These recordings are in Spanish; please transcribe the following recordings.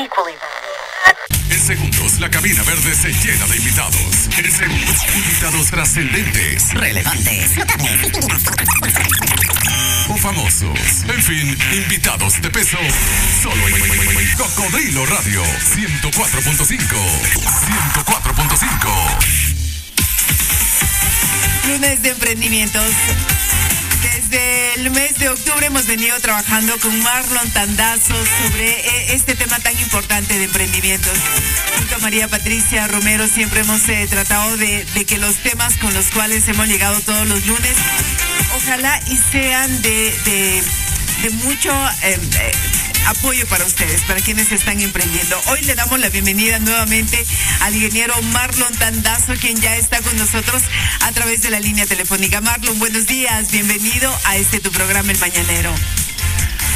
equally valuable. En segundos, la cabina verde se llena de invitados. En segundos, invitados trascendentes, Relevantes. o famosos. En fin, invitados de peso. Solo en Cocodrilo Radio 104.5. 104.5. Lunes de emprendimientos. Desde el mes de octubre hemos venido trabajando con Marlon Tandazo sobre eh, este tema tan importante de emprendimientos. Junto María Patricia Romero siempre hemos eh, tratado de, que los temas con los cuales hemos llegado todos los lunes, ojalá y sean de, mucho eh, eh, apoyo para ustedes, para quienes están emprendiendo. Hoy le damos la bienvenida nuevamente al ingeniero Marlon Tandazo, quien ya está con nosotros a través de la línea telefónica. Marlon, buenos días, bienvenido a este tu programa El Mañanero.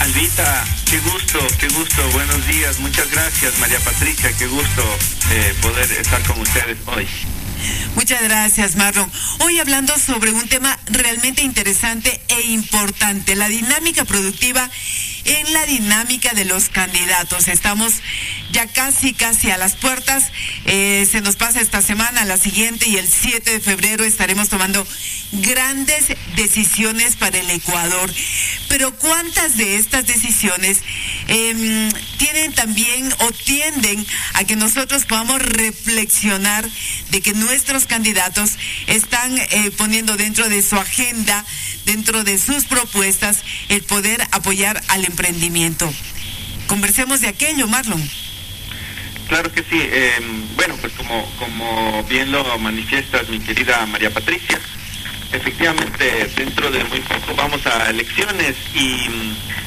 Albita, qué gusto, qué gusto, buenos días, muchas gracias María Patricia, qué gusto eh, poder estar con ustedes hoy. Muchas gracias, Marlon. Hoy hablando sobre un tema realmente interesante e importante, la dinámica productiva en la dinámica de los candidatos. Estamos ya casi, casi a las puertas. Eh, se nos pasa esta semana, la siguiente y el 7 de febrero estaremos tomando grandes decisiones para el Ecuador. Pero ¿cuántas de estas decisiones eh, tienen también o tienden a que nosotros podamos reflexionar de que nuestros candidatos están eh, poniendo dentro de su agenda, dentro de sus propuestas, el poder apoyar al emprendimiento? Conversemos de aquello, Marlon. Claro que sí, eh, bueno, pues como, como bien lo manifiestas mi querida María Patricia, efectivamente dentro de muy poco vamos a elecciones y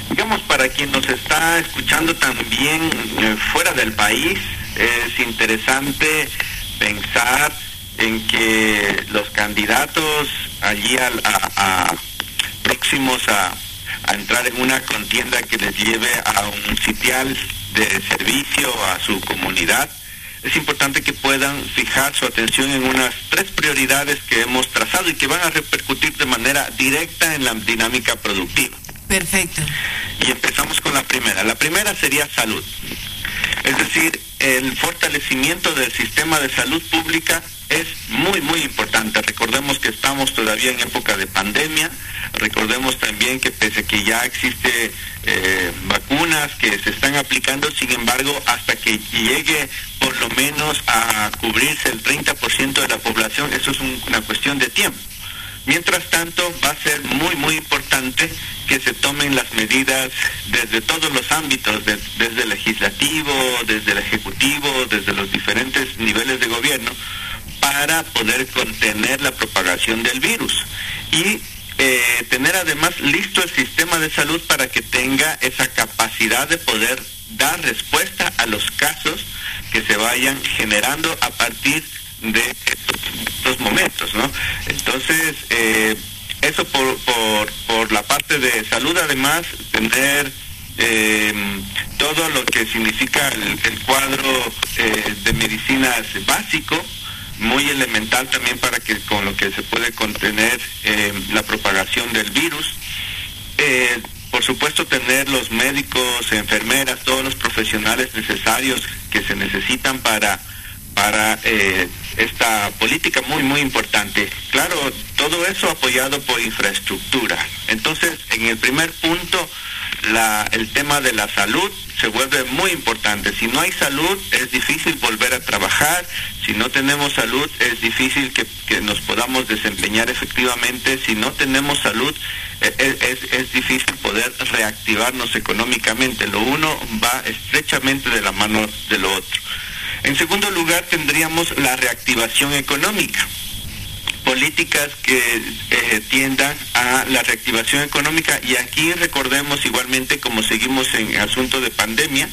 digamos para quien nos está escuchando también eh, fuera del país es interesante pensar en que los candidatos allí al- a, a- próximos a, a entrar en una contienda que les lleve a un sitial de servicio a su comunidad, es importante que puedan fijar su atención en unas tres prioridades que hemos trazado y que van a repercutir de manera directa en la dinámica productiva. Perfecto. Y empezamos con la primera. La primera sería salud. Es decir, el fortalecimiento del sistema de salud pública es muy, muy importante. Recordemos que estamos todavía en época de pandemia. Recordemos también que pese a que ya existe eh, vacunas que se están aplicando, sin embargo, hasta que llegue por lo menos a cubrirse el 30% de la población, eso es un- una cuestión de tiempo. Mientras tanto, va a ser muy, muy importante que se tomen las medidas desde todos los ámbitos, de- desde el legislativo, desde el ejecutivo, desde los diferentes niveles de gobierno, para poder contener la propagación del virus. Y eh, tener además listo el sistema de salud para que tenga esa capacidad de poder dar respuesta a los casos que se vayan generando a partir de estos, momentos, ¿no? Entonces, eh, eso por, por, por la parte de salud, además, tener eh, todo lo que significa el, el cuadro eh, de medicinas básico, muy elemental también para que con lo que se puede contener eh, la propagación del virus. Eh, por supuesto, tener los médicos, enfermeras, todos los profesionales necesarios que se necesitan para, para eh, esta política muy, muy importante. Claro, todo eso apoyado por infraestructura. Entonces, en el primer punto, la, el tema de la salud se vuelve muy importante. Si no hay salud, es difícil volver a trabajar. Si no tenemos salud, es difícil que, nos podamos desempeñar efectivamente. Si no tenemos salud, eh, es, es- es difícil poder reactivarnos económicamente. Lo uno va estrechamente de la mano de lo otro. En segundo lugar, tendríamos la reactivación económica. Políticas que eh, tiendan a la reactivación económica y aquí recordemos igualmente como seguimos en asunto de pandemia,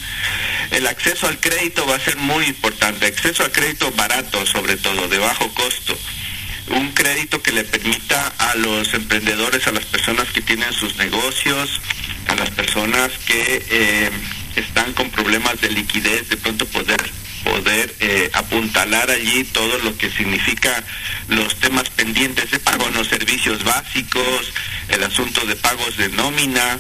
el acceso al crédito va a ser muy importante, acceso a crédito barato sobre todo, de bajo costo, un crédito que le permita a los emprendedores, a las personas que tienen sus negocios, a las personas que eh, están con problemas de liquidez, de pronto poder poder eh, apuntalar allí todo lo que significa los temas pendientes de pago los servicios básicos, el asunto de pagos de nómina,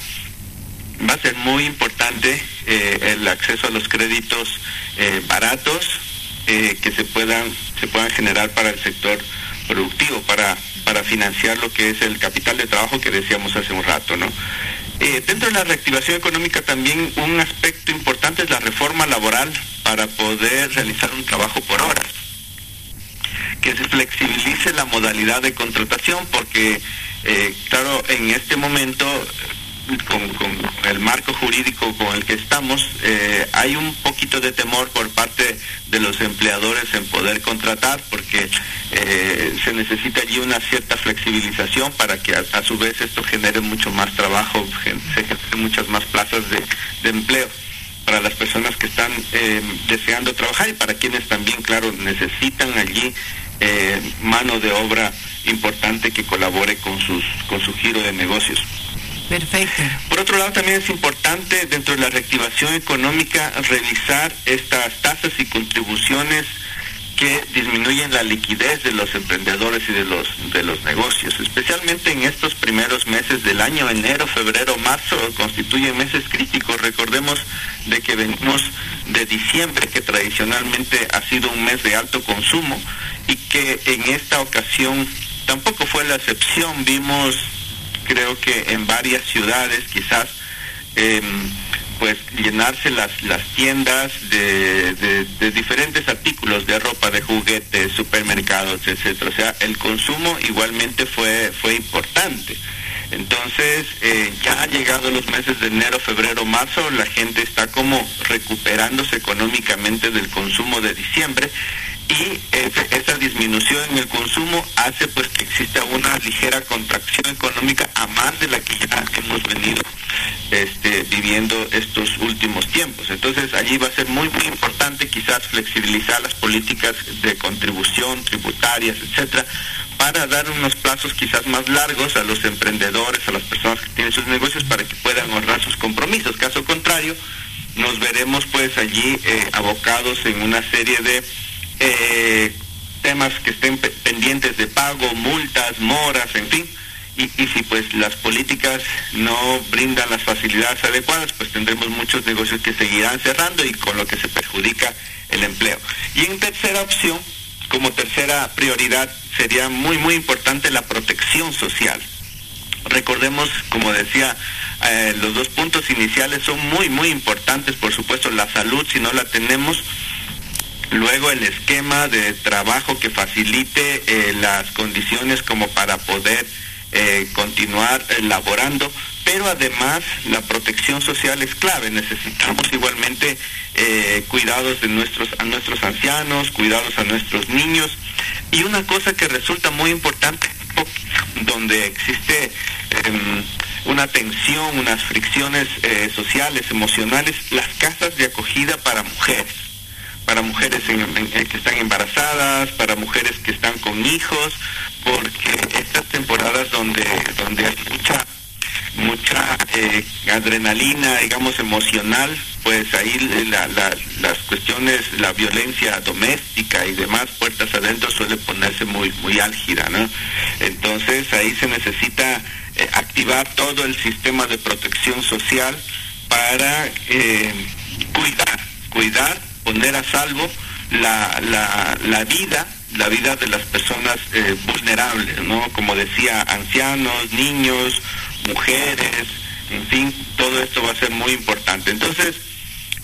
va a ser muy importante eh, el acceso a los créditos eh, baratos que se puedan se puedan generar para el sector productivo para para financiar lo que es el capital de trabajo que decíamos hace un rato no dentro de la reactivación económica también un aspecto importante es la reforma laboral para poder realizar un trabajo por horas que se flexibilice la modalidad de contratación porque claro en este momento con, el marco jurídico con el que estamos, eh, hay un poquito de temor por parte de los empleadores en poder contratar, porque eh, se necesita allí una cierta flexibilización para que a, su vez esto genere mucho más trabajo, se generen muchas más plazas de, empleo para las personas que están eh, deseando trabajar y para quienes también, claro, necesitan allí mano de obra importante que colabore con sus con su giro de negocios. Perfecto. Por otro lado, también es importante dentro de la reactivación económica revisar estas tasas y contribuciones que disminuyen la liquidez de los emprendedores y de los de los negocios, especialmente en estos primeros meses del año, enero, febrero, marzo, constituyen meses críticos. Recordemos de que venimos de diciembre, que tradicionalmente ha sido un mes de alto consumo y que en esta ocasión tampoco fue la excepción. Vimos creo que en varias ciudades quizás em, pues llenarse las, las tiendas de, de, diferentes artículos de ropa, de juguetes, supermercados, etcétera. O sea, el consumo igualmente fue, fue importante. Entonces, eh, ya ha llegado los meses de enero, febrero, marzo, la gente está como recuperándose económicamente del consumo de diciembre y esa disminución en el consumo hace pues que exista una ligera contracción económica a más de la que ya hemos venido este, viviendo estos últimos tiempos. Entonces allí va a ser muy muy importante quizás flexibilizar las políticas de contribución tributarias, etcétera, para dar unos plazos quizás más largos a los emprendedores, a las personas que tienen sus negocios para que puedan honrar sus compromisos. Caso contrario, nos veremos pues allí eh, abocados en una serie de eh, temas que estén pendientes de pago, multas, moras, en fin. Y, y, si pues las políticas no brindan las facilidades adecuadas, pues tendremos muchos negocios que seguirán cerrando y con lo que se perjudica el empleo. Y en tercera opción, como tercera prioridad, sería muy, muy importante la protección social. Recordemos, como decía, eh, los dos puntos iniciales son muy, muy importantes, por supuesto, la salud, si no la tenemos, Luego el esquema de trabajo que facilite eh, las condiciones como para poder eh, continuar elaborando, pero además la protección social es clave. Necesitamos igualmente eh, cuidados de nuestros, a nuestros ancianos, cuidados a nuestros niños. Y una cosa que resulta muy importante, donde existe em, una tensión, unas fricciones sociales, emocionales, las casas de acogida para mujeres para mujeres que están embarazadas, para mujeres que están con hijos, porque estas temporadas donde, donde hay mucha mucha eh, adrenalina, digamos, emocional, pues ahí las cuestiones, la violencia doméstica y demás, puertas adentro, suele ponerse muy, muy álgida, ¿no? Entonces ahí se necesita eh, activar todo el sistema de protección social para eh, cuidar, cuidar poner a salvo la, la, la vida la vida de las personas eh, vulnerables, ¿no? Como decía, ancianos, niños, mujeres, en fin, todo esto va a ser muy importante. Entonces,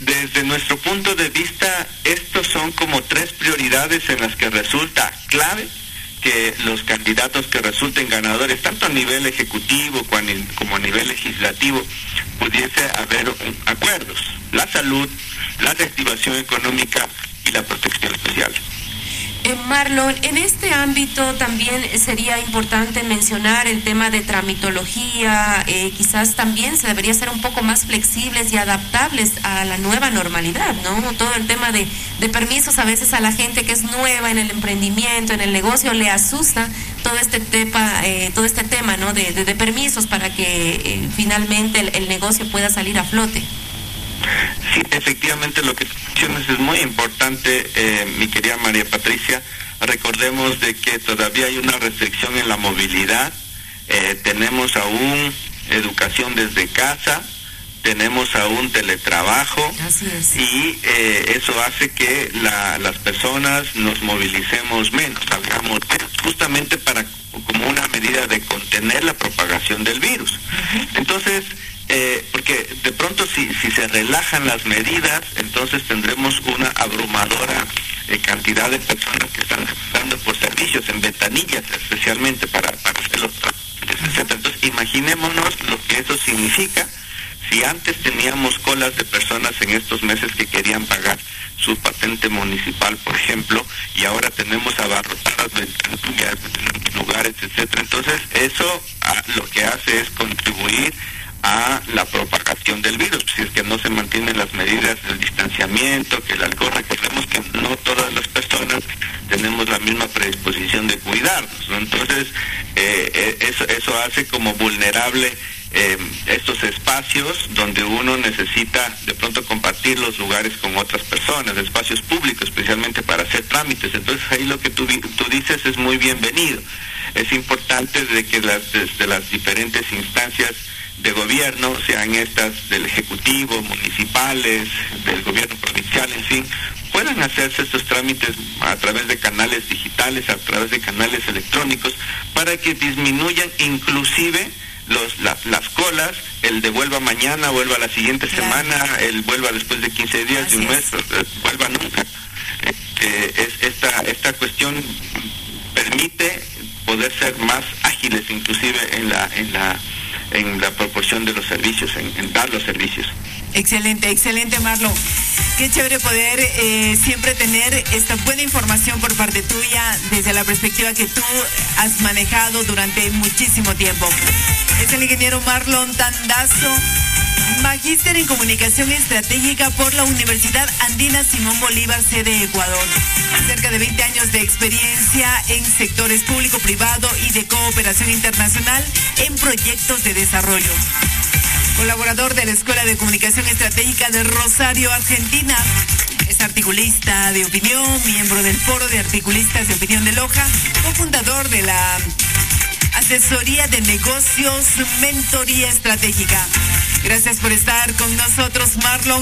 desde nuestro punto de vista, estos son como tres prioridades en las que resulta clave que los candidatos que resulten ganadores, tanto a nivel ejecutivo como a nivel legislativo, pudiese haber acuerdos. La salud, la reactivación económica y la protección social. Eh, Marlon, en este ámbito también sería importante mencionar el tema de tramitología, eh, quizás también se debería ser un poco más flexibles y adaptables a la nueva normalidad, ¿no? Todo el tema de, permisos, a veces a la gente que es nueva en el emprendimiento, en el negocio, le asusta todo este tema, eh, todo este tema, ¿no? De, permisos para que finalmente el negocio pueda salir a flote. Sí, efectivamente lo que mencionas es muy importante, eh, mi querida María Patricia. Recordemos de que todavía hay una restricción en la movilidad. Eh, tenemos aún educación desde casa, tenemos aún teletrabajo y eh, eso hace que las personas nos movilicemos menos, salgamos justamente para como una medida de contener la propagación del virus. Entonces, eh, porque de pronto si, si se relajan las medidas, entonces tendremos una abrumadora eh, cantidad de personas que están dando por servicios en ventanillas, especialmente para, para hacer los etc. Entonces, imaginémonos lo que eso significa si antes teníamos colas de personas en estos meses que querían pagar su patente municipal, por ejemplo, y ahora tenemos abarrotadas ventanillas, lugares, etcétera. Entonces, eso ah, lo que hace es contribuir a la propagación del virus, si es que no se mantienen las medidas del distanciamiento, que el alcohol, recordemos que no todas las personas tenemos la misma predisposición de cuidarnos, entonces eh, eh, eso, eso hace como vulnerable eh, estos espacios donde uno necesita de pronto compartir los lugares con otras personas, espacios públicos especialmente para hacer trámites. Entonces ahí lo que tú, tú dices es muy bienvenido. Es importante de que las, desde las diferentes instancias de gobierno, sean estas del Ejecutivo, municipales, del gobierno provincial, en fin, puedan hacerse estos trámites a través de canales digitales, a través de canales electrónicos, para que disminuyan inclusive los, las colas, el de vuelva mañana, vuelva la siguiente semana, el vuelva después de 15 días, de un mes, vuelva nunca. Eh, es, esta, esta cuestión permite poder ser más ágiles inclusive en la, en la, en la proporción de los servicios, en, dar los servicios. Excelente, excelente Marlon. Qué chévere poder eh, siempre tener esta buena información por parte tuya desde la perspectiva que tú has manejado durante muchísimo tiempo. Es el ingeniero Marlon Tandazo, magíster en comunicación estratégica por la Universidad Andina Simón Bolívar, sede Ecuador. Cerca de 20 años de experiencia en sectores público, privado y de cooperación internacional en proyectos de desarrollo colaborador de la Escuela de Comunicación Estratégica de Rosario, Argentina. Es articulista de opinión, miembro del Foro de Articulistas de Opinión de Loja, cofundador de la Asesoría de Negocios Mentoría Estratégica. Gracias por estar con nosotros, Marlon.